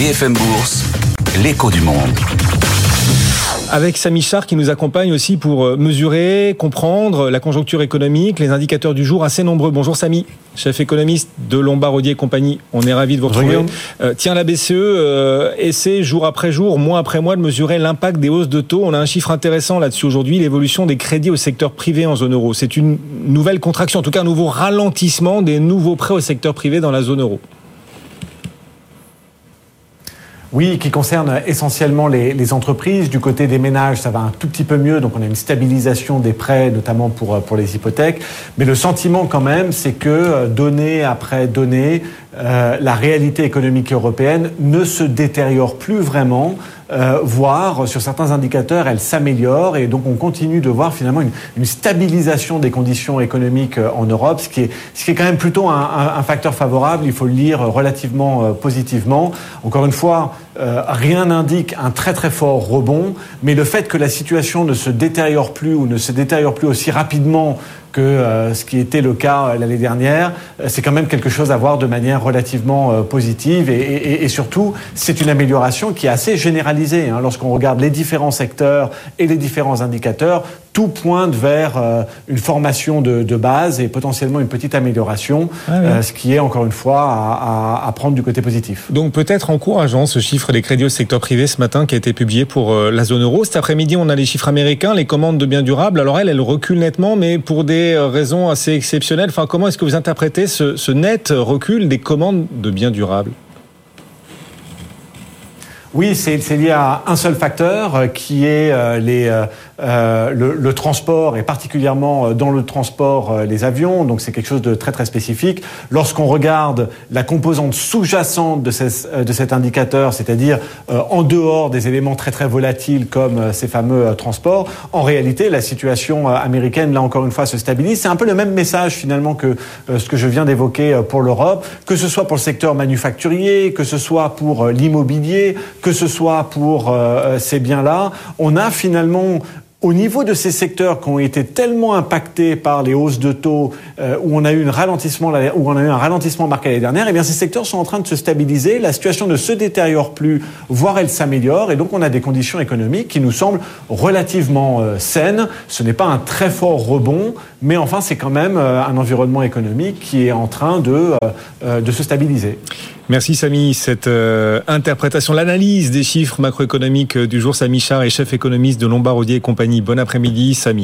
BFM Bourse, l'écho du monde. Avec Samy Char qui nous accompagne aussi pour euh, mesurer, comprendre la conjoncture économique, les indicateurs du jour assez nombreux. Bonjour Samy, chef économiste de Lombard Odier et compagnie. On est ravi de vous retrouver. Euh, tiens, la BCE euh, essaie jour après jour, mois après mois de mesurer l'impact des hausses de taux. On a un chiffre intéressant là-dessus aujourd'hui, l'évolution des crédits au secteur privé en zone euro. C'est une nouvelle contraction, en tout cas un nouveau ralentissement des nouveaux prêts au secteur privé dans la zone euro. Oui, qui concerne essentiellement les, entreprises. Du côté des ménages, ça va un tout petit peu mieux. Donc, on a une stabilisation des prêts, notamment pour, pour les hypothèques. Mais le sentiment, quand même, c'est que euh, donnée après donnée, euh, la réalité économique européenne ne se détériore plus vraiment, euh, voire sur certains indicateurs, elle s'améliore et donc on continue de voir finalement une, une, stabilisation des conditions économiques euh, en Europe, ce qui est, ce qui est quand même plutôt un, un, un facteur favorable, il faut le lire relativement euh, positivement. Encore une fois, euh, rien n'indique un très très fort rebond, mais le fait que la situation ne se détériore plus ou ne se détériore plus aussi rapidement que euh, ce qui était le cas euh, l'année dernière, c'est quand même quelque chose à voir de manière relativement positive et surtout c'est une amélioration qui est assez généralisée. Hein. Lorsqu'on regarde les différents secteurs et les différents indicateurs, tout pointe vers euh, une formation de, de, base et potentiellement une petite amélioration, ah oui. euh, ce qui est encore une fois à, à, à, prendre du côté positif. Donc peut-être encourageant ce chiffre des crédits au secteur privé ce matin qui a été publié pour euh, la zone euro. Cet après-midi, on a les chiffres américains, les commandes de biens durables. Alors elles, elles reculent nettement, mais pour des raisons assez exceptionnelles. Enfin, comment est-ce que vous interprétez ce, ce net recul des commandes de biens durables? Oui, c'est lié à un seul facteur euh, qui est euh, les, euh, le, le, transport et particulièrement euh, dans le transport euh, les avions. Donc c'est quelque chose de très très spécifique. Lorsqu'on regarde la composante sous-jacente de, de cet indicateur, c'est-à-dire euh, en dehors des éléments très très volatiles comme ces fameux transports, en réalité la situation américaine là encore une fois se stabilise. C'est un peu le même message finalement que ce que je viens d'évoquer pour l'Europe, que ce soit pour le secteur manufacturier, que ce soit pour l'immobilier, que ce soit pour euh, ces biens-là, on a finalement au niveau de ces secteurs qui ont été tellement impactés par les hausses de taux, euh, où on a eu un ralentissement, où on a eu un ralentissement marqué l'année dernière, eh bien ces secteurs sont en train de se stabiliser. La situation ne se détériore plus, voire elle s'améliore, et donc on a des conditions économiques qui nous semblent relativement euh, saines. Ce n'est pas un très fort rebond, mais enfin c'est quand même euh, un environnement économique qui est en train de, euh, de se stabiliser. Merci Samy. Cette euh, interprétation, l'analyse des chiffres macroéconomiques du jour, Samy Char est chef économiste de Lombard Odier et compagnie. Bon après-midi Samy.